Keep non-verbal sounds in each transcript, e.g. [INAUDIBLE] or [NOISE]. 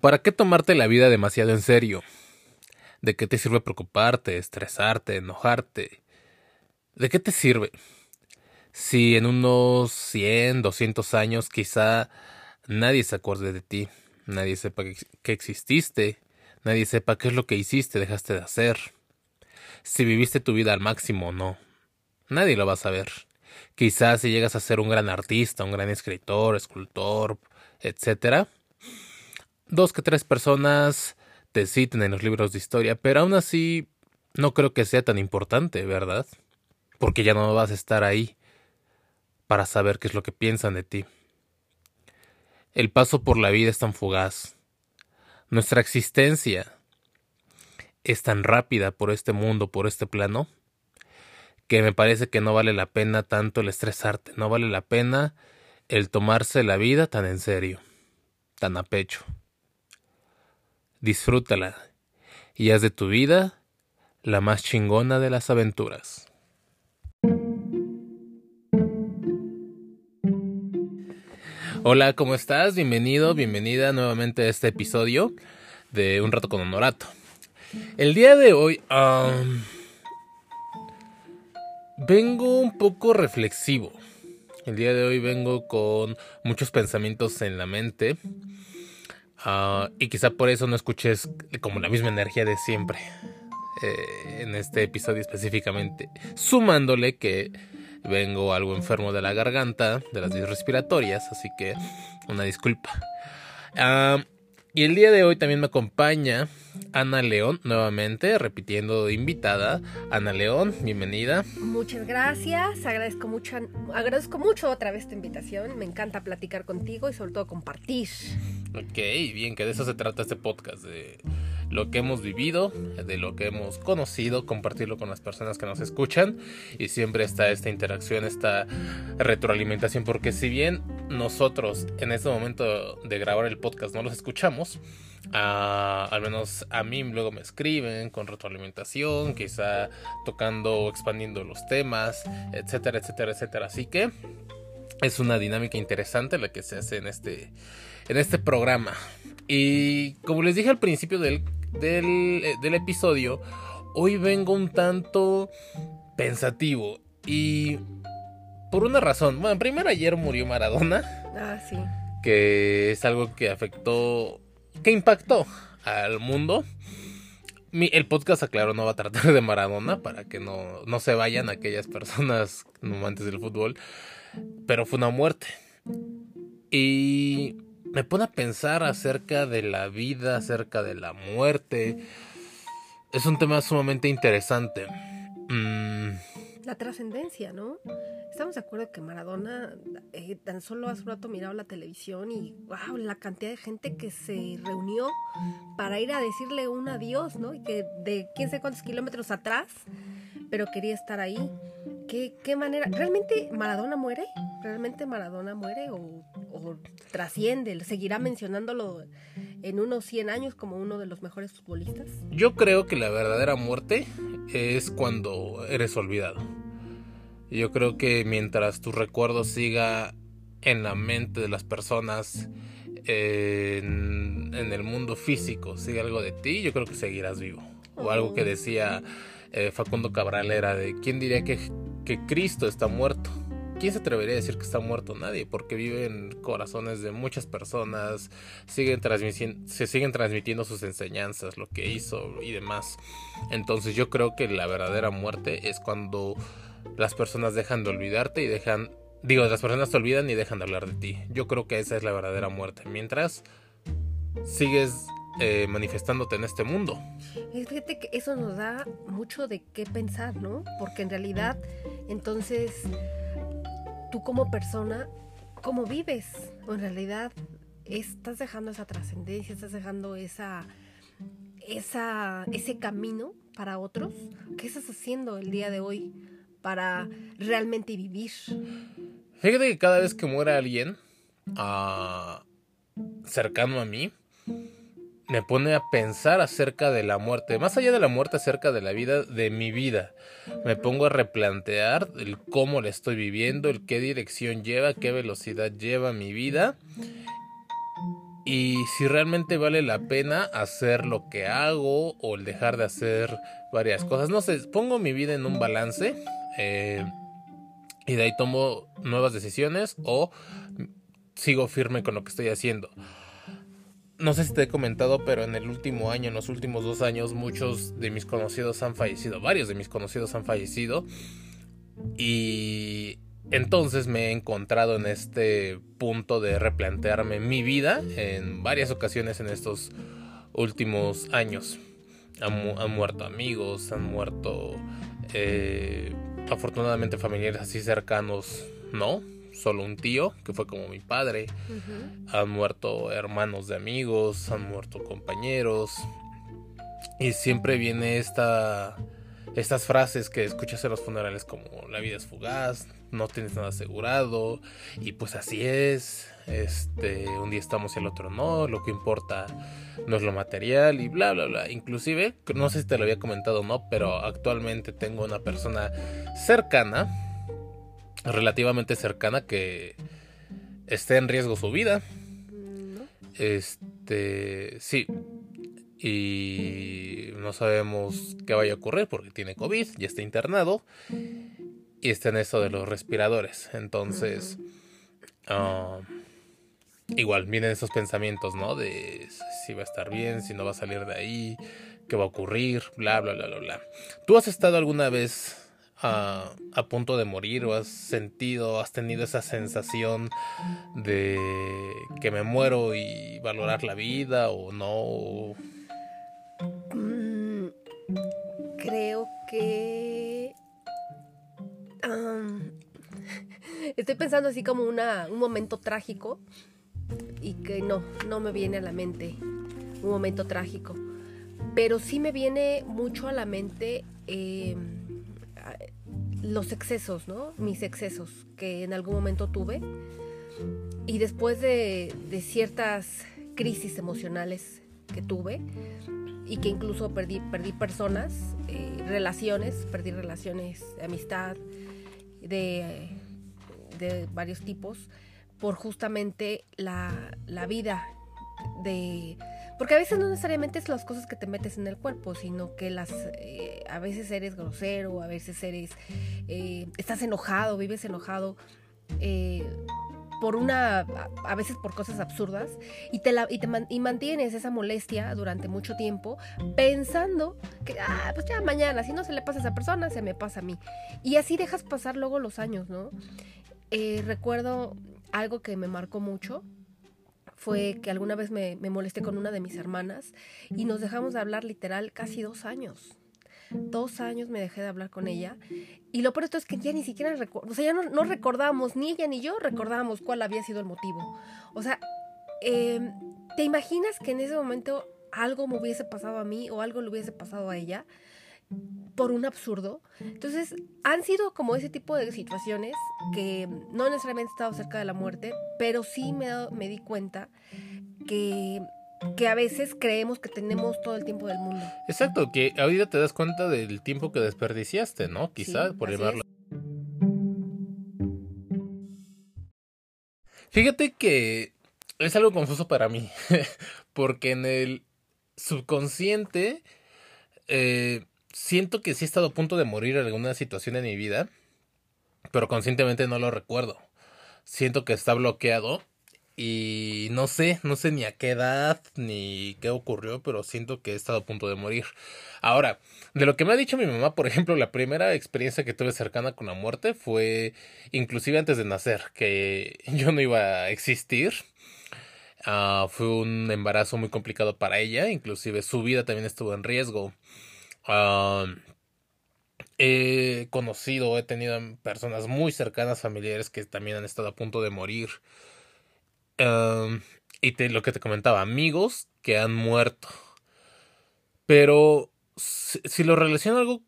¿Para qué tomarte la vida demasiado en serio? ¿De qué te sirve preocuparte, estresarte, enojarte? ¿De qué te sirve? Si en unos 100, 200 años quizá nadie se acuerde de ti, nadie sepa que, exististe, nadie sepa qué es lo que hiciste, dejaste de hacer, si viviste tu vida al máximo o no, nadie lo va a saber. Quizás si llegas a ser un gran artista, un gran escritor, escultor, etcétera, dos que tres personas te citen en los libros de historia, pero aún así no creo que sea tan importante, ¿verdad? Porque ya no vas a estar ahí para saber qué es lo que piensan de ti. El paso por la vida es tan fugaz. Nuestra existencia es tan rápida por este mundo, por este plano, que me parece que no vale la pena tanto el estresarte, no vale la pena el tomarse la vida tan en serio, tan a pecho disfrútala y haz de tu vida la más chingona de las aventuras. Hola, ¿cómo estás? Bienvenido, bienvenida nuevamente a este episodio de Un rato con Honorato. El día de hoy vengo un poco reflexivo. El día de hoy vengo con muchos pensamientos en la mente Ah, y quizá por eso no escuches como la misma energía de siempre. Eh, en este episodio específicamente. Sumándole que vengo algo enfermo de la garganta, de las vías respiratorias, así que una disculpa. Ah, y el día de hoy también me acompaña Ana León, nuevamente, repitiendo de invitada. Ana León, bienvenida. Muchas gracias, agradezco mucho, agradezco mucho otra vez tu invitación. Me encanta platicar contigo y sobre todo compartir. Ok, bien, que de eso se trata este podcast, de lo que hemos vivido, de lo que hemos conocido, compartirlo con las personas que nos escuchan y siempre está esta interacción, esta retroalimentación, porque si bien nosotros en este momento de grabar el podcast no los escuchamos, al menos a mí luego me escriben con retroalimentación, quizá tocando o expandiendo los temas, etcétera, etcétera, etcétera. Así que es una dinámica interesante la que se hace en este, en este programa. Y como les dije al principio del, eh, del, episodio, hoy vengo un tanto pensativo. Y por una razón. Bueno, primero ayer murió Maradona. Ah, sí. Que es algo que afectó, que impactó al mundo. el podcast, aclaro, no va a tratar de Maradona para que no, no se vayan aquellas personas amantes del fútbol. Pero fue una muerte. Y me pone a pensar acerca de la vida, acerca de la muerte. Es un tema sumamente interesante. Mm. La trascendencia, ¿no? Estamos de acuerdo que Maradona, eh, tan solo hace un rato miraba la televisión y wow, la cantidad de gente que se reunió para ir a decirle un adiós, ¿no? Y que de quién sé cuántos kilómetros atrás, pero quería estar ahí. ¿Qué, qué manera? ¿Realmente Maradona muere? ¿Realmente Maradona muere o o trasciende? ¿Seguirá mencionándolo en unos 100 años como uno de los mejores futbolistas? Yo creo que la verdadera muerte es cuando eres olvidado. Yo creo que mientras tu recuerdo siga en la mente de las personas, en, el mundo físico, siga algo de ti, yo creo que seguirás vivo. O algo que decía eh, Facundo Cabral era de, ¿quién diría que, que Cristo está muerto? ¿Quién se atrevería a decir que está muerto? Nadie, porque vive en corazones de muchas personas, siguen se siguen transmitiendo sus enseñanzas, lo que hizo y demás. Entonces yo creo que la verdadera muerte es cuando las personas dejan de olvidarte y dejan... Digo, las personas te olvidan y dejan de hablar de ti. Yo creo que esa es la verdadera muerte. Mientras sigues eh, manifestándote en este mundo. Fíjate que eso nos da mucho de qué pensar, ¿no? Porque en realidad, entonces tú como persona, ¿cómo vives? O en realidad estás dejando esa trascendencia, estás dejando esa, esa, ese camino para otros. ¿Qué estás haciendo el día de hoy para realmente vivir? Fíjate que cada vez que muera alguien ah, cercano a mí, me pone a pensar acerca de la muerte, más allá de la muerte, acerca de la vida, de mi vida. Me pongo a replantear el cómo la estoy viviendo, el qué dirección lleva, qué velocidad lleva mi vida. y si realmente vale la pena hacer lo que hago o el dejar de hacer varias cosas. No sé, pongo mi vida en un balance eh, y de ahí tomo nuevas decisiones o sigo firme con lo que estoy haciendo. No sé si te he comentado, pero en el último año, en los últimos dos años, muchos de mis conocidos han fallecido, varios de mis conocidos han fallecido. Y entonces me he encontrado en este punto de replantearme mi vida en varias ocasiones en estos últimos años. Han, muerto amigos, han muerto eh, afortunadamente familiares así cercanos, no, solo un tío, que fue como mi padre. Han muerto hermanos de amigos, han muerto compañeros. Y siempre viene esta estas frases que escuchas en los funerales como la vida es fugaz, no tienes nada asegurado y pues así es, este, un día estamos y el otro no, lo que importa no es lo material y bla bla bla. Inclusive, no sé si te lo había comentado o no, pero actualmente tengo una persona cercana, relativamente cercana que esté en riesgo su vida. Este, sí, y no sabemos qué vaya a ocurrir porque tiene COVID, ya está internado y está en esto de los respiradores. Entonces, ah, igual vienen esos pensamientos, ¿no? De si va a estar bien, si no va a salir de ahí, qué va a ocurrir, bla, bla, bla, bla, bla. ¿Tú has estado alguna vez a, a punto de morir o has sentido, has tenido esa sensación de que me muero y valorar la vida o no? Mm, creo que... [LAUGHS] estoy pensando así como una, un momento trágico y que no, no me viene a la mente un momento trágico. Pero sí me viene mucho a la mente em, los excesos, ¿no? Mis excesos que en algún momento tuve. Y después de, de ciertas crisis emocionales que tuve, y que incluso perdí, perdí personas, eh, relaciones, perdí relaciones de amistad de, de varios tipos por justamente la, la, vida de... Porque a veces no necesariamente es las cosas que te metes en el cuerpo, sino que las eh, a veces eres grosero, a veces eres... Eh, estás enojado, vives enojado por una, a veces por cosas absurdas, y, te, la, y, te y mantienes esa molestia durante mucho tiempo pensando que, ah, pues ya mañana, si no se le pasa a esa persona, se me pasa a mí. Y así dejas pasar luego los años, ¿no? Eh, recuerdo algo que me marcó mucho, fue que alguna vez me, me molesté con una de mis hermanas y nos dejamos de hablar literal casi dos años dos años me dejé de hablar con ella. Y lo peor esto es que ya ni siquiera o sea, ya no, recordábamos, ni ella ni yo recordábamos cuál había sido el motivo. O sea, em, ¿te imaginas que en ese momento algo me hubiese pasado a mí o algo le hubiese pasado a ella? por un absurdo. Entonces, han sido como ese tipo de situaciones que no necesariamente he estado cerca de la muerte, pero sí me, me di cuenta que que a veces creemos que tenemos todo el tiempo del mundo. Exacto, que ahorita te das cuenta del tiempo que desperdiciaste, ¿no? Quizás por llevarlo. Fíjate que es algo confuso para mí, [LAUGHS] porque en el subconsciente eh, siento que sí he estado a punto de morir en alguna situación en mi vida, pero conscientemente no lo recuerdo. Siento que está bloqueado y no sé, no sé ni a qué edad ni qué ocurrió, pero siento que he estado a punto de morir. Ahora, de lo que me ha dicho mi mamá, por ejemplo, la primera experiencia que tuve cercana con la muerte fue inclusive antes de nacer, que [LAUGHS] yo no iba a existir. Ah, fue un embarazo muy complicado para ella, inclusive su vida también estuvo en riesgo. Ah, he conocido, he tenido personas muy cercanas, familiares, que también han estado a punto de morir y te, lo que te comentaba, amigos que han muerto. Pero si, lo relaciono algo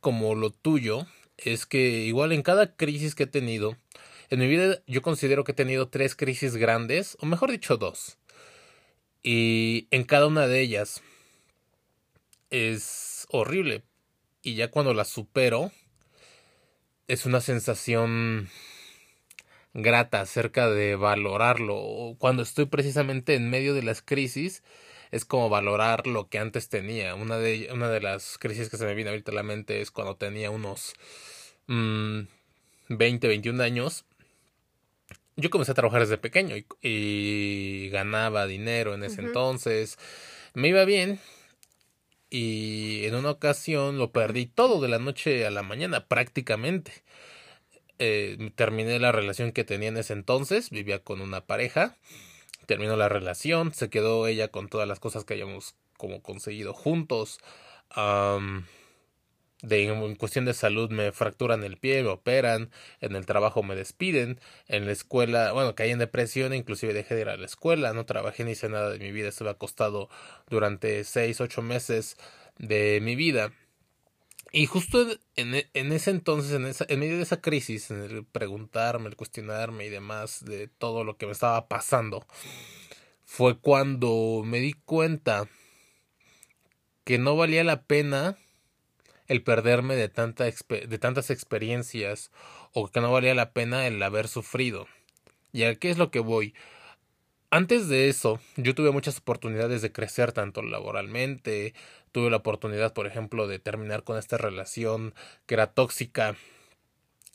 como lo tuyo, es que igual en cada crisis que he tenido, en mi vida yo considero que he tenido tres crisis grandes, o mejor dicho dos. Y en cada una de ellas es horrible. Y ya cuando las supero, es una sensación grata acerca de valorarlo. Cuando estoy precisamente en medio de las crisis, es como valorar lo que antes tenía. Una de, una de las crisis que se me viene ahorita a la mente es cuando tenía unos mmm, 20, 21 años. Yo comencé a trabajar desde pequeño y, ganaba dinero en ese entonces. Me iba bien, y en una ocasión lo perdí todo de la noche a la mañana prácticamente. Eh, terminé la relación que tenía en ese entonces, vivía con una pareja, terminó la relación, se quedó ella con todas las cosas que hayamos como conseguido juntos. de, en cuestión de salud me fracturan el pie, me operan, en el trabajo me despiden, en la escuela, bueno, caí en depresión, inclusive dejé de ir a la escuela, no trabajé ni hice nada de mi vida, estuve acostado durante seis, ocho meses de mi vida. Y justo en, en, ese entonces, en, esa, en medio de esa crisis, en el preguntarme, el cuestionarme y demás de todo lo que me estaba pasando, fue cuando me di cuenta que no valía la pena el perderme de, tanta de tantas experiencias o que no valía la pena el haber sufrido. ¿Y a qué es lo que voy? Antes de eso, yo tuve muchas oportunidades de crecer tanto laboralmente, tuve la oportunidad, por ejemplo, de terminar con esta relación que era tóxica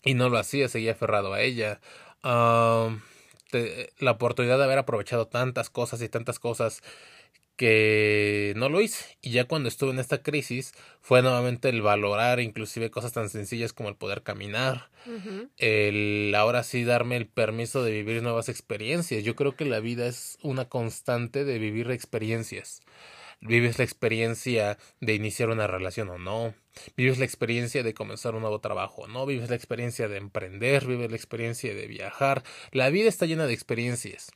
y no lo hacía, seguía aferrado a ella. la oportunidad de haber aprovechado tantas cosas y tantas cosas que no lo hice. Y ya cuando estuve en esta crisis fue nuevamente el valorar inclusive cosas tan sencillas como el poder caminar, el ahora sí darme el permiso de vivir nuevas experiencias. Yo creo que la vida es una constante de vivir experiencias. Vives la experiencia de iniciar una relación o no. Vives la experiencia de comenzar un nuevo trabajo o no. Vives la experiencia de emprender. Vives la experiencia de viajar. La vida está llena de experiencias.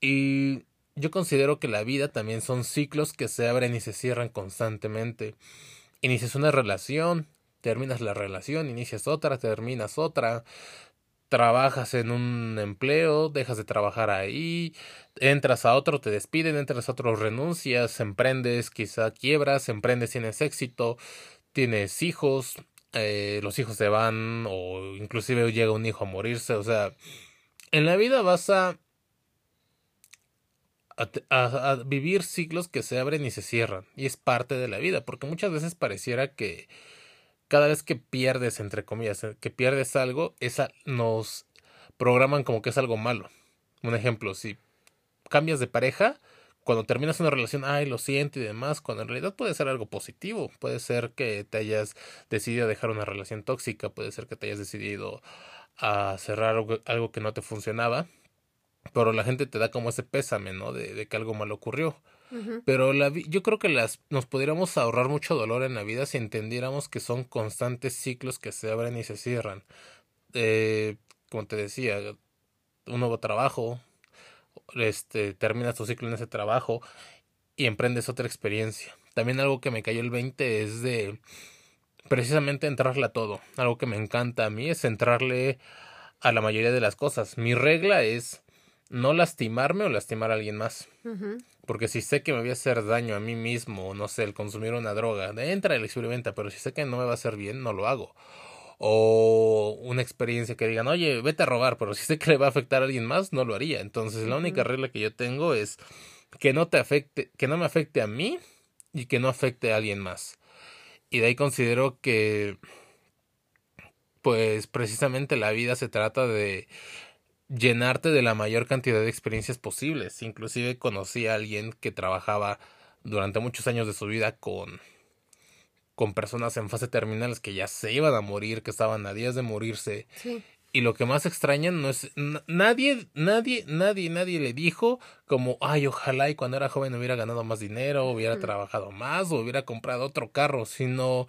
Y yo considero que la vida también son ciclos que se abren y se cierran constantemente. Inicias una relación, terminas la relación, inicias otra, terminas otra, trabajas en un empleo, dejas de trabajar ahí, entras a otro, te despiden, entras a otro, renuncias, emprendes, quizá quiebras, emprendes, tienes éxito, tienes hijos, eh, los hijos se van o inclusive llega un hijo a morirse, o sea, en la vida vas a a, vivir ciclos que se abren y se cierran. Y es parte de la vida, porque muchas veces pareciera que cada vez que pierdes, entre comillas, eh, que pierdes algo, esa nos programan como que es algo malo. Un ejemplo, si cambias de pareja, cuando terminas una relación, ay, lo siento y demás, cuando en realidad puede ser algo positivo. Puede ser que te hayas decidido dejar una relación tóxica, puede ser que te hayas decidido a cerrar algo que no te funcionaba pero la gente te da como ese pésame, ¿no? De, de que algo mal ocurrió. Pero la, yo creo que las, nos pudiéramos ahorrar mucho dolor en la vida si entendiéramos que son constantes ciclos que se abren y se cierran. Eh, como te decía, un nuevo trabajo, este, terminas tu ciclo en ese trabajo y emprendes otra experiencia. También algo que me cayó el 20 es de precisamente entrarle a todo. Algo que me encanta a mí es entrarle a la mayoría de las cosas. Mi regla es no lastimarme o lastimar a alguien más. Porque si sé que me voy a hacer daño a mí mismo, no sé, el consumir una droga, entra el experimenta, pero si sé que no me va a hacer bien, no lo hago. O una experiencia que digan, oye, vete a robar, pero si sé que le va a afectar a alguien más, no lo haría. Entonces, la única regla que yo tengo es que no te afecte, que no me afecte a mí y que no afecte a alguien más. Y de ahí considero que, pues, precisamente la vida se trata de llenarte de la mayor cantidad de experiencias posibles. Inclusive conocí a alguien que trabajaba durante muchos años de su vida con con personas en fase terminales que ya se iban a morir, que estaban a días de morirse. Y lo que más extrañan no es nadie, nadie, nadie, nadie le dijo como, ay, ojalá y cuando era joven hubiera ganado más dinero, hubiera trabajado más o hubiera comprado otro carro, sino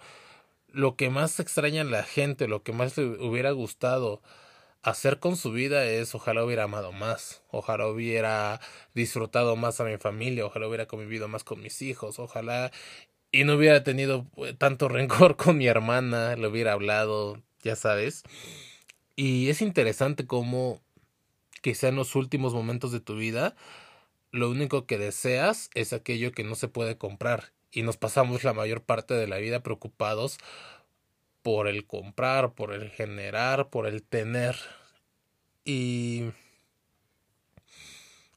lo que más extraña a la gente, lo que más le hubiera gustado hacer con su vida es ojalá hubiera amado más, ojalá hubiera disfrutado más a mi familia, ojalá hubiera convivido más con mis hijos, ojalá y no hubiera tenido eh, tanto [LAUGHS] rencor con mi hermana, le hubiera hablado, ya sabes. Y es interesante cómo quizá en los últimos momentos de tu vida lo único que deseas es aquello que no se puede comprar y nos pasamos la mayor parte de la vida preocupados por el comprar, por el generar, por el tener. Y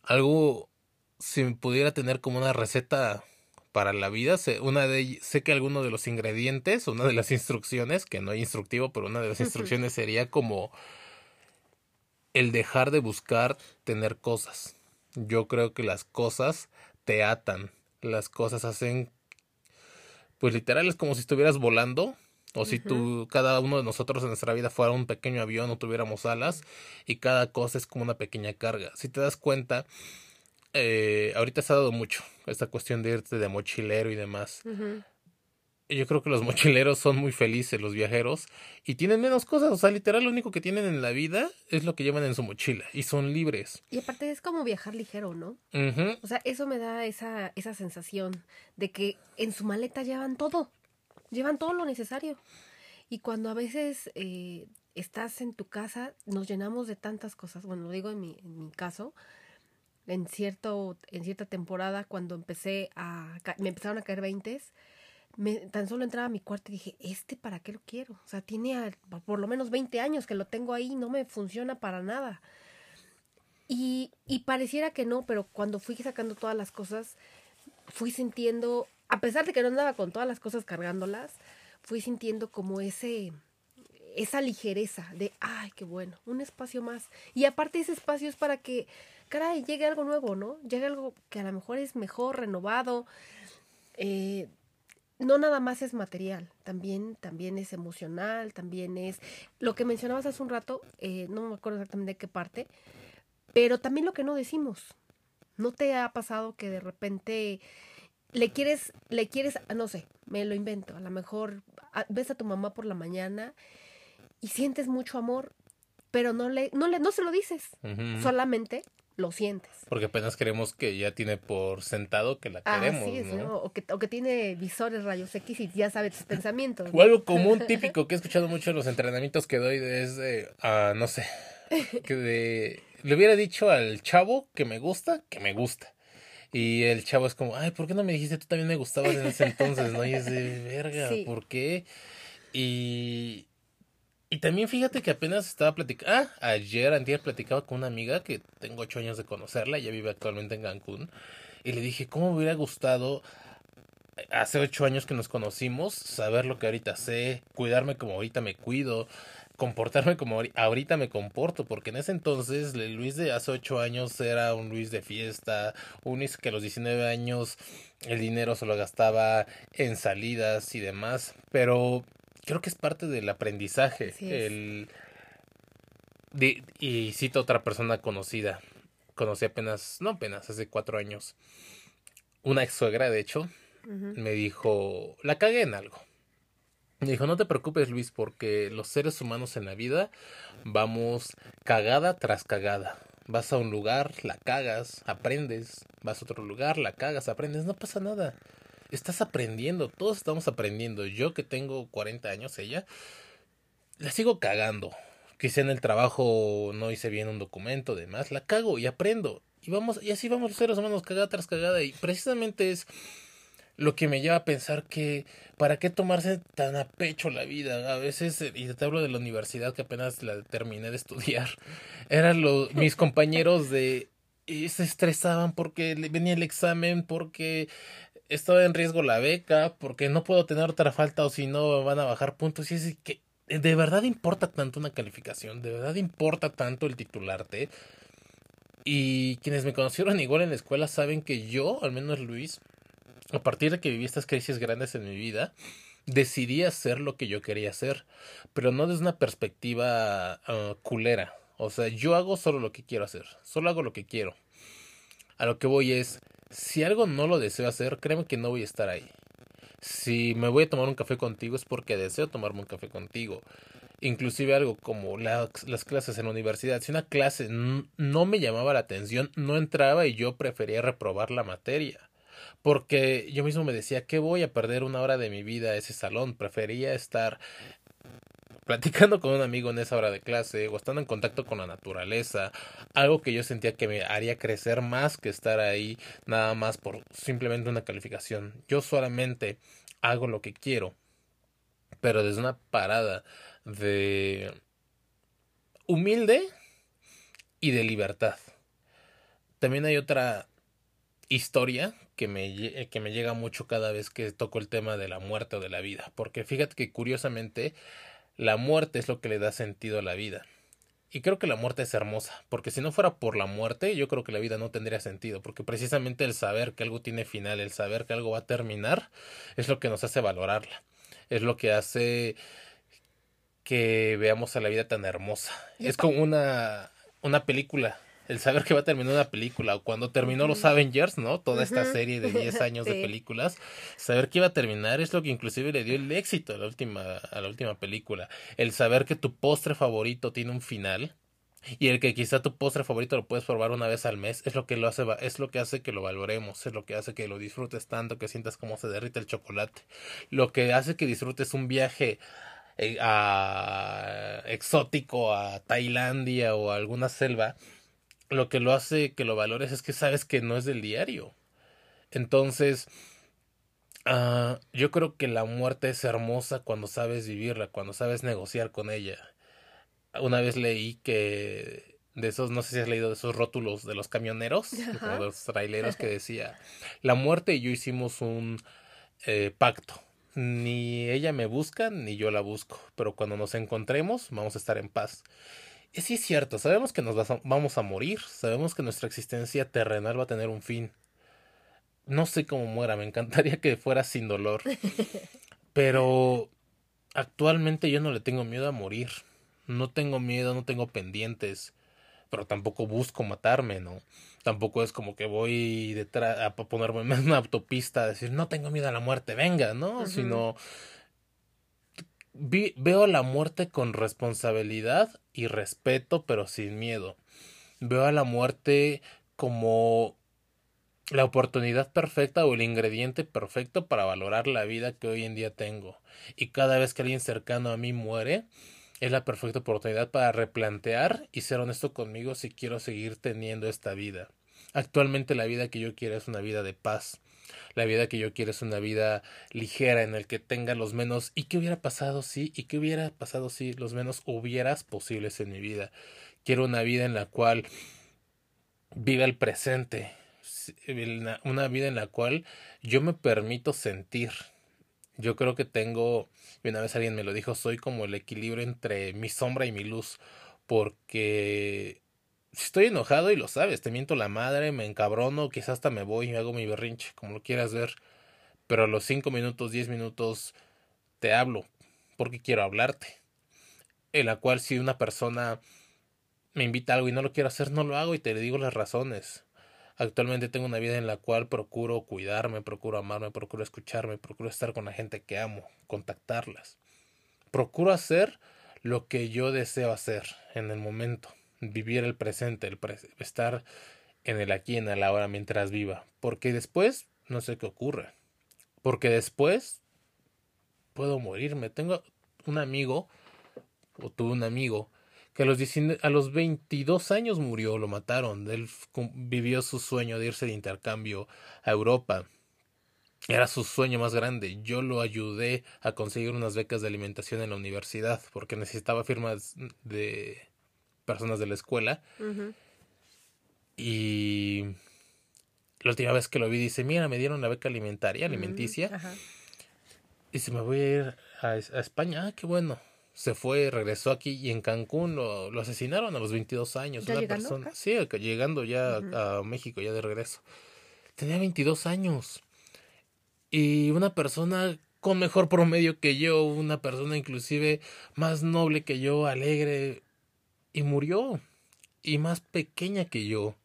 algo, si pudiera tener como una receta para la vida, sé, una de, sé que alguno de los ingredientes, una de las instrucciones, que no hay instructivo, pero una de las instrucciones sería como el dejar de buscar tener cosas. Yo creo que las cosas te atan, las cosas hacen, pues literal es como si estuvieras volando o si tú, cada uno de nosotros en nuestra vida fuera un pequeño avión o tuviéramos alas y cada cosa es como una pequeña carga. Si te das cuenta, eh, ahorita se ha dado mucho esta cuestión de irte de mochilero y demás yo creo que los [LAUGHS] mochileros son muy felices, los viajeros, y tienen menos cosas. O sea, literal, lo único que tienen en la vida es lo que llevan en su mochila, y son libres. Y aparte es como viajar ligero, ¿no? O sea, eso me da esa, esa sensación de que en su maleta llevan todo, llevan todo lo necesario. Y cuando a veces eh, estás en tu casa, nos llenamos de tantas cosas. Bueno, lo digo en mi, en mi caso. En, cierto, en cierta temporada, cuando empecé a... me empezaron a caer veintes, me, tan solo entraba a mi cuarto y dije, ¿este para qué lo quiero? O sea, tiene por lo menos 20 años que lo tengo ahí, no me funciona para nada. Y, y pareciera que no, pero cuando fui sacando todas las cosas, fui sintiendo, a pesar de que no andaba con todas las cosas cargándolas, fui sintiendo como ese, esa ligereza de, ay, qué bueno, un espacio más. Y aparte ese espacio es para que, caray, llegue algo nuevo, ¿no? Llegue algo que a lo mejor es mejor, renovado, eh, no nada más es material, también, también es emocional, también es lo que mencionabas hace un rato, eh, no me acuerdo exactamente de qué parte, pero también lo que no decimos. ¿No te ha pasado que de repente le quieres, le quieres, no sé, me lo invento, a lo mejor ves a tu mamá por la mañana y sientes mucho amor, pero no le, no le, no se lo dices, solamente lo sientes. Porque apenas queremos que ya tiene por sentado que la ah, queremos, ¿no? O, que, o que tiene visores rayos X y ya sabe tus pensamientos. O algo común típico que he escuchado mucho en los entrenamientos que doy es de, ah, no sé, que de, le hubiera dicho al chavo que me gusta, que me gusta. Y el chavo es como, ay, ¿por qué no me dijiste tú también me gustabas en ese entonces? ¿No? Y es de, verga, ¿por qué? Y, y también fíjate que apenas estaba platicando, ah, ayer, antier platicaba con una amiga que tengo ocho años de conocerla, ella vive actualmente en Cancún, y le dije, ¿cómo me hubiera gustado hace ocho años que nos conocimos, saber lo que ahorita sé, cuidarme como ahorita me cuido, comportarme como ahorita me comporto, porque en ese entonces el Luis de hace ocho años era un Luis de fiesta, un Luis que a los 19 años el dinero se lo gastaba en salidas y demás, pero creo que es parte del aprendizaje. el y cito a otra persona conocida. Conocí apenas, no apenas, hace cuatro años. Una ex suegra, de hecho, me dijo, la cagué en algo. Me dijo, no te preocupes Luis, porque los seres humanos en la vida vamos cagada tras cagada. Vas a un lugar, la cagas, aprendes. Vas a otro lugar, la cagas, aprendes. No pasa nada estás aprendiendo, todos estamos aprendiendo. Yo que tengo 40 años, ella, la sigo cagando. Quizá en el trabajo no hice bien un documento, demás, la cago y aprendo. Y vamos, y así vamos los seres humanos, cagada tras cagada. Y precisamente es lo que me lleva a pensar que para qué tomarse tan a pecho la vida a veces y te hablo de la universidad que apenas la terminé de estudiar [LAUGHS] eran los mis compañeros de y se estresaban porque venía el examen porque estaba en riesgo la beca, porque no puedo tener otra falta o si no van a bajar puntos. Y es que de verdad importa tanto una calificación, de verdad importa tanto el titularte. Y quienes me conocieron igual en la escuela saben que yo, al menos Luis, a partir de que viví estas crisis grandes en mi vida, decidí hacer lo que yo quería hacer, pero no desde una perspectiva ah, culera. O sea, yo hago solo lo que quiero hacer, solo hago lo que quiero. A lo que voy es, si algo no lo deseo hacer, créeme que no voy a estar ahí. Si me voy a tomar un café contigo es porque deseo tomarme un café contigo. Inclusive algo como las clases en la universidad. Si una clase no me llamaba la atención, no entraba y yo prefería reprobar la materia. Porque yo mismo me decía, que voy a perder una hora de mi vida a ese salón? Prefería estar platicando con un amigo en esa hora de clase o estando en contacto con la naturaleza, algo que yo sentía que me haría crecer más que estar ahí nada más por simplemente una calificación. Yo solamente hago lo que quiero, pero desde una parada de humilde, y de libertad. También hay otra historia que me, que me llega mucho cada vez que toco el tema de la muerte o de la vida, porque fíjate que curiosamente la muerte es lo que le da sentido a la vida. Y creo que la muerte es hermosa, porque si no fuera por la muerte, yo creo que la vida no tendría sentido, porque precisamente el saber que algo tiene final, el saber que algo va a terminar, es lo que nos hace valorarla, es lo que hace que veamos a la vida tan hermosa. Es como una, una película el saber que va a terminar una película, o cuando terminó los Avengers, ¿no? Toda esta serie de 10 años de [LAUGHS] películas, saber que iba a terminar es lo que inclusive le dio el éxito a la última, a la última película. El saber que tu postre favorito tiene un final, y el que quizá tu postre favorito lo puedes probar una vez al mes es lo que lo hace es lo que hace que lo valoremos es lo que hace que lo disfrutes tanto que sientas cómo se derrite el chocolate lo que hace que disfrutes un viaje eh, a, exótico a Tailandia o a alguna selva lo que lo hace que lo valores es que sabes que no es del diario. Entonces, uh, yo creo que la muerte es hermosa cuando sabes vivirla, cuando sabes negociar con ella. Una vez leí que de esos, no sé si has leído de esos rótulos de los camioneros, [LAUGHS] de los traileros que decía, la muerte y yo hicimos un eh, pacto. Ni ella me busca, ni yo la busco, pero cuando nos encontremos vamos a estar en paz. Sí es cierto, sabemos que nos vamos a morir, sabemos que nuestra existencia terrenal va a tener un fin. No sé cómo muera, me encantaría que fuera sin dolor. [LAUGHS] Pero actualmente yo no le tengo miedo a morir. No tengo miedo, no tengo pendientes. Pero tampoco busco matarme, ¿no? Tampoco es como que voy detrás a ponerme en una autopista a decir, no tengo miedo a la muerte, venga, ¿no? Sino veo la muerte con responsabilidad y respeto, pero sin miedo. Veo a la muerte como la oportunidad perfecta o el ingrediente perfecto para valorar la vida que hoy en día tengo. Y cada vez que alguien cercano a mí muere, es la perfecta oportunidad para replantear y ser honesto conmigo si quiero seguir teniendo esta vida. Actualmente la vida que yo quiero es una vida de paz, la vida que yo quiero es una vida ligera en el que tenga los menos ¿y qué hubiera pasado si? ¿y qué hubiera pasado si los menos hubieras posibles en mi vida? Quiero una vida en la cual viva el presente, una vida en la cual yo me permito sentir. Yo creo que tengo, y una vez alguien me lo dijo, soy como el equilibrio entre mi sombra y mi luz, porque estoy enojado y lo sabes, te miento la madre, me encabrono, quizás hasta me voy y hago mi berrinche, como lo quieras ver. Pero a los cinco minutos, diez minutos te hablo, porque quiero hablarte. En la cual si una persona me invita a algo y no lo quiero hacer, no lo hago y te le digo las razones. Actualmente tengo una vida en la cual procuro cuidarme, procuro amarme, procuro escucharme, procuro estar con la gente que amo, contactarlas. Procuro hacer lo que yo deseo hacer en el momento vivir el presente, el estar en el aquí, en el ahora mientras viva. Porque después no sé qué ocurre. Porque después puedo morirme. Tengo un amigo, o tuve un amigo, que a los, a los 22 años murió, lo mataron. Él vivió su sueño de irse de intercambio a Europa. Era su sueño más grande. Yo lo ayudé a conseguir unas becas de alimentación en la universidad porque necesitaba firmas de personas de la escuela. Y la última vez que lo vi dice, mira, me dieron la beca alimentaria, alimenticia. Y se me voy a ir a, España. Ah, qué bueno. Se fue, regresó aquí y en Cancún lo, lo asesinaron a los 22 años. una persona, sí, llegando ya a México, ya de regreso. Tenía 22 años. Y una persona con mejor promedio que yo, una persona inclusive más noble que yo, alegre, y murió. Y más pequeña que yo.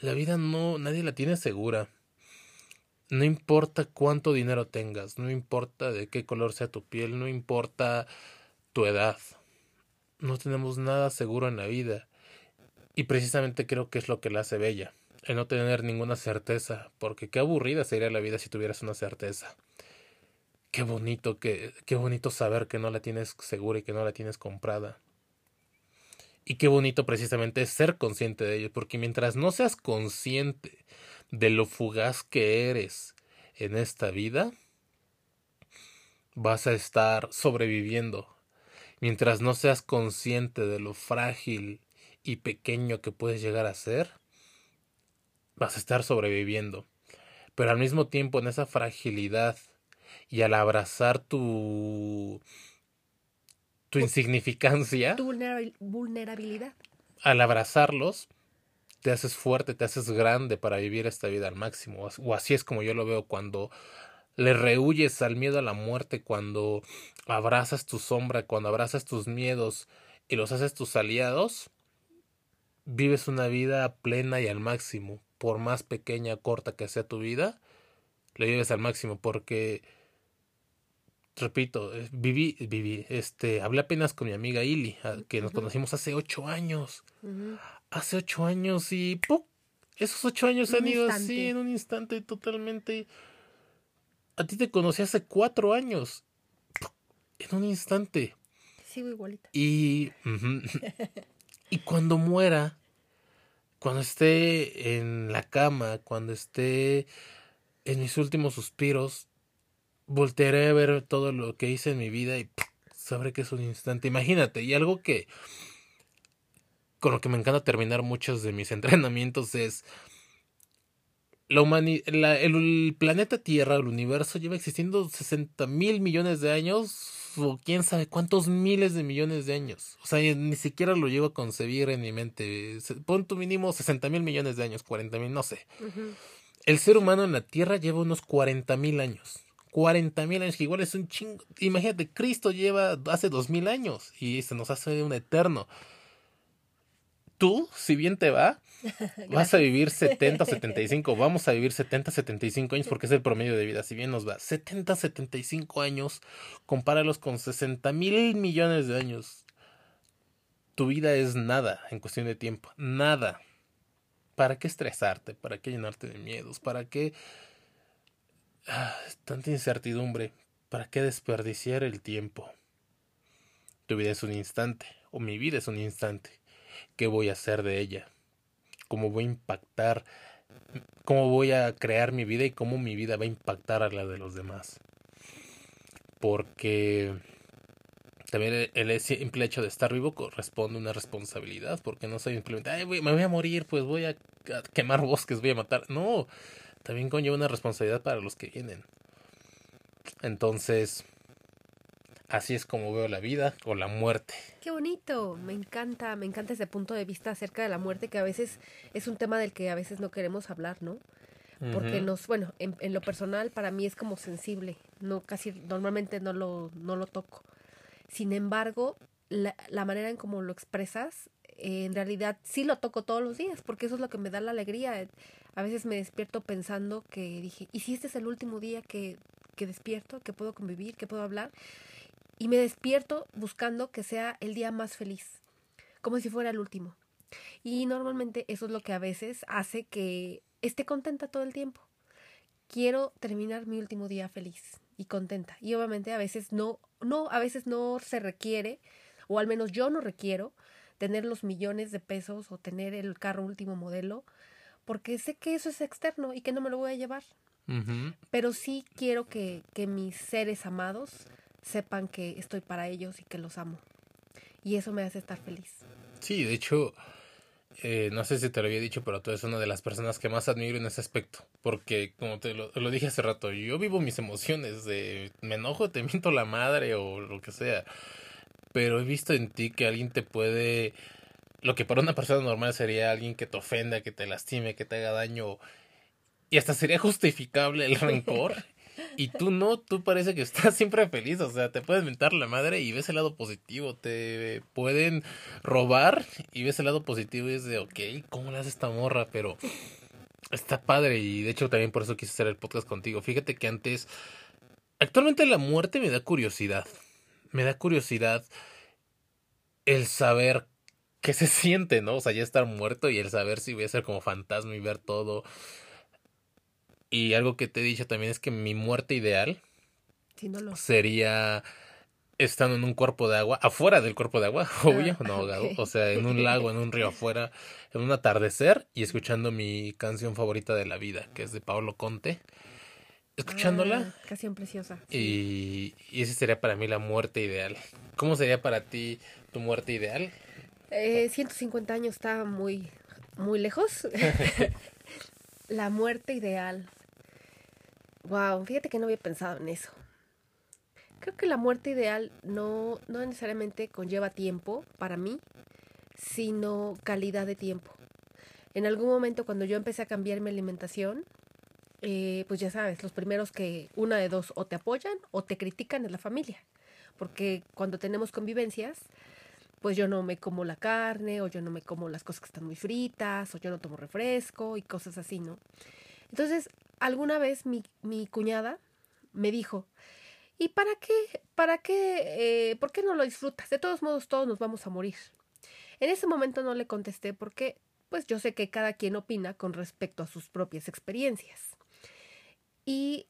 La vida no, nadie la tiene segura. No importa cuánto dinero tengas, no importa de qué color sea tu piel, no importa tu edad. No tenemos nada seguro en la vida. Y precisamente creo que es lo que la hace bella. El no tener ninguna certeza. Porque qué aburrida sería la vida si tuvieras una certeza. Qué bonito, que, qué bonito saber que no la tienes segura y que no la tienes comprada. Y qué bonito precisamente es ser consciente de ello, porque mientras no seas consciente de lo fugaz que eres en esta vida, vas a estar sobreviviendo. Mientras no seas consciente de lo frágil y pequeño que puedes llegar a ser, vas a estar sobreviviendo. Pero al mismo tiempo en esa fragilidad y al abrazar tu tu insignificancia, tu vulnerabilidad. Al abrazarlos, te haces fuerte, te haces grande para vivir esta vida al máximo. O así es como yo lo veo cuando le rehuyes al miedo a la muerte, cuando abrazas tu sombra, cuando abrazas tus miedos y los haces tus aliados, vives una vida plena y al máximo. Por más pequeña, corta que sea tu vida, le vives al máximo porque repito, eh, viví, viví, este, hablé apenas con mi amiga Ili, que nos conocimos hace ocho años. Hace ocho años y ¡pum! Esos ocho años han ido así en un instante totalmente. A ti te conocí hace cuatro años. En un instante. Sigo igualita. Y. [LAUGHS] y cuando muera, cuando esté en la cama, cuando esté en mis últimos suspiros, voltearé a ver todo lo que hice en mi vida y sabré que es un instante. Imagínate, y algo que con lo que me encanta terminar muchos de mis [LAUGHS] entrenamientos es la humanidad, el planeta Tierra, el universo lleva existiendo 60 mil millones de años o quién sabe cuántos miles de millones de años. O sea, ni siquiera lo llevo a concebir en mi mente. Pon tu mínimo 60 mil millones de años, 40 mil, no sé. El ser humano en la Tierra lleva unos 40 mil años. 40 mil años, que igual es un chingo. Imagínate, Cristo lleva hace dos mil años y se nos hace un eterno. Tú, si bien te va, [LAUGHS] vas a vivir 70, 75, [LAUGHS] vamos a vivir 70, 75 años porque es el promedio de vida, si bien nos va. 70, 75 años, compáralos con 60 mil millones de años. Tu vida es nada en cuestión de tiempo, nada. ¿Para qué estresarte? ¿Para qué llenarte de miedos? ¿Para qué Ah, tanta incertidumbre. ¿Para qué desperdiciar el tiempo? Tu vida es un instante, o mi vida es un instante. ¿Qué voy a hacer de ella? ¿Cómo voy a impactar? ¿Cómo voy a crear mi vida y cómo mi vida va a impactar a la de los demás? Porque también el simple hecho de estar vivo corresponde a una responsabilidad, porque no soy simplemente, me voy a morir, pues voy a quemar bosques, voy a matar. No, también conlleva una responsabilidad para los que vienen. Entonces, así es como veo la vida o la muerte. Qué bonito, me encanta, me encanta ese punto de vista acerca de la muerte que a veces es un tema del que a veces no queremos hablar, ¿no? Porque nos, bueno, en, lo personal para mí es como sensible, no casi normalmente no lo, no lo toco. Sin embargo, la, la manera en cómo lo expresas, en realidad sí lo toco todos los días, porque eso es lo que me da la alegría. A veces me despierto pensando que dije, ¿y si este es el último día que, que despierto, que puedo convivir, que puedo hablar? Y me despierto buscando que sea el día más feliz, como si fuera el último. Y normalmente eso es lo que a veces hace que esté contenta todo el tiempo. Quiero terminar mi último día feliz y contenta. Y obviamente a veces no, no, a veces no se requiere, o al menos yo no requiero, tener los millones de pesos o tener el carro último modelo porque sé que eso es externo y que no me lo voy a llevar. Pero sí quiero que, que mis seres amados sepan que estoy para ellos y que los amo. Y eso me hace estar feliz. Sí, de hecho, eh, no sé si te lo había dicho, pero tú eres una de las personas que más admiro en ese aspecto. Porque, como te lo, lo, dije hace rato, yo vivo mis emociones de me enojo, te miento la madre o lo que sea. Pero he visto en ti que alguien te puede lo que para una persona normal sería alguien que te ofenda, que te lastime, que te haga daño. Y hasta sería justificable el rencor. Y tú no, tú parece que estás [LAUGHS] siempre feliz, o sea, te pueden mentar la madre y ves el lado positivo, te pueden robar y ves el lado positivo y es de, ok, ¿cómo le hace esta morra? Pero está padre y de hecho también por eso quise hacer el podcast contigo. Fíjate que antes, actualmente la muerte me da curiosidad, me da curiosidad el saber qué se siente, ¿no? O sea, ya estar muerto y el saber si voy a ser como fantasma y ver todo. Y algo que te he dicho también es que mi muerte ideal sería estando en un cuerpo de agua, afuera del cuerpo de agua, [LAUGHS] obvio, no ahogado, o sea, en un lago, en un río afuera, en un atardecer y escuchando mi canción favorita de la vida, que es de Paolo Conte. Escuchándola. Ah, canción preciosa. Y, y esa sería para mí la muerte ideal. ¿Cómo sería para ti tu muerte ideal? Eh, 150 años está muy, muy lejos. [LAUGHS] la muerte ideal. Wow, fíjate que no había pensado en eso. Creo que la muerte ideal no, no necesariamente conlleva tiempo para mí, sino calidad de tiempo. En algún momento cuando yo empecé a cambiar mi alimentación, eh, pues ya sabes, los primeros que una de dos o te apoyan o te critican es la familia. Porque cuando tenemos convivencias, pues yo no me como la carne o yo no me como las cosas que están muy fritas o yo no tomo refresco y cosas así, ¿no? Entonces, alguna vez mi, mi cuñada me dijo, ¿y para qué? ¿Para qué? Eh, ¿Por qué no lo disfrutas? De todos modos, todos nos vamos a morir. En ese momento no le contesté porque, pues yo sé que cada quien opina con respecto a sus propias experiencias. Y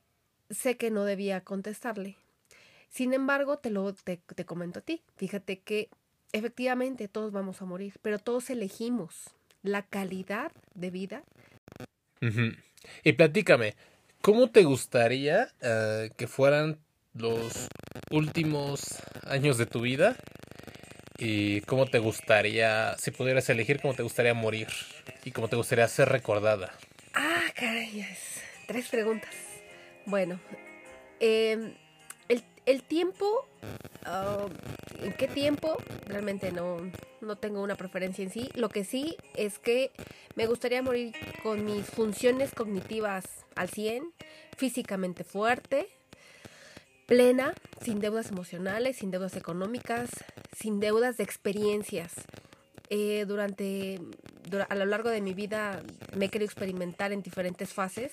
sé que no debía contestarle. Sin embargo, te lo te, te comento a ti. Fíjate que efectivamente todos vamos a morir, pero todos elegimos la calidad de vida. Y platícame, ¿cómo te gustaría uh, que fueran los últimos años de tu vida? ¿Y cómo te gustaría, si pudieras elegir, cómo te gustaría morir? ¿Y cómo te gustaría ser recordada? Ah, caray, tres preguntas. Bueno, eh, el tiempo, uh, ¿en qué tiempo? Realmente no, no tengo una preferencia en sí. Lo que sí es que me gustaría morir con mis funciones cognitivas al 100, físicamente fuerte, plena, sin deudas emocionales, sin deudas económicas, sin deudas de experiencias. Eh, durante, a lo largo de mi vida me he querido experimentar en diferentes fases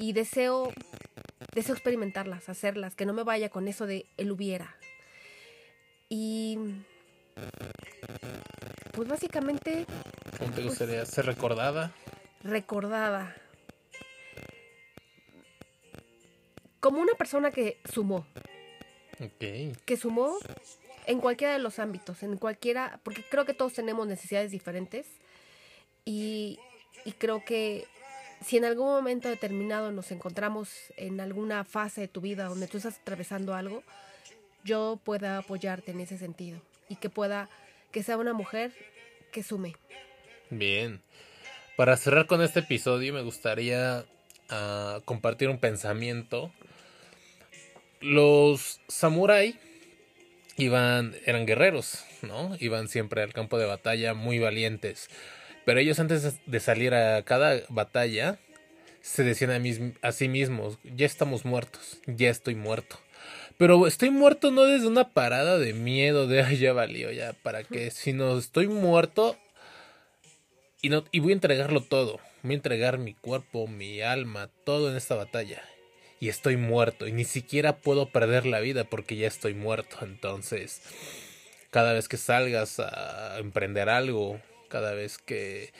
y deseo deseo experimentarlas, hacerlas, que no me vaya con eso de él hubiera. Y pues básicamente... ¿Cómo te gustaría ser recordada? Recordada. Como una persona que sumó. Ok. Que sumó en cualquiera de los ámbitos, en cualquiera, porque creo que todos tenemos necesidades diferentes y, y creo que si en algún momento determinado nos encontramos en alguna fase de tu vida donde tú estás atravesando algo, yo pueda apoyarte en ese sentido y que pueda, que sea una mujer que sume. Bien. Para cerrar con este episodio me gustaría uh, compartir un pensamiento. Los samurai iban, eran guerreros, ¿no? Iban siempre al campo de batalla muy valientes. Pero ellos antes de salir a cada batalla se decían a, a sí mismos, ya estamos muertos, ya estoy muerto. Pero estoy muerto no desde una parada de miedo, de Ay, ya valió, ya, ¿para qué? Sino estoy muerto y, no, y voy a entregarlo todo. Voy a entregar mi cuerpo, mi alma, todo en esta batalla. Y estoy muerto y ni siquiera puedo perder la vida porque ya estoy muerto. Entonces, cada vez que salgas a emprender algo, cada vez que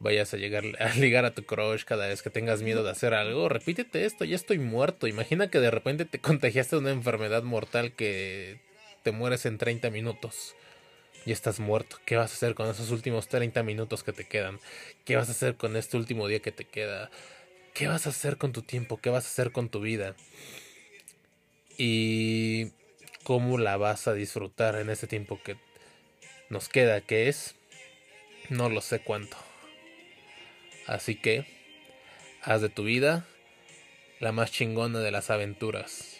vayas a llegar [LAUGHS] a ligar a tu crush, cada vez que tengas miedo de hacer algo, repítete esto, ya estoy muerto. Imagina que de repente te [LAUGHS] contagiaste de una enfermedad mortal que te mueres en 30 minutos. Y estás muerto. ¿Qué vas a hacer con esos últimos 30 minutos que te quedan? ¿Qué vas a hacer con este último día que te queda? ¿Qué vas a hacer con tu tiempo? ¿Qué vas a hacer con tu vida? Y cómo la vas a disfrutar en ese tiempo que nos queda, que es no lo sé cuánto. Así que, haz de tu vida la más chingona de las aventuras.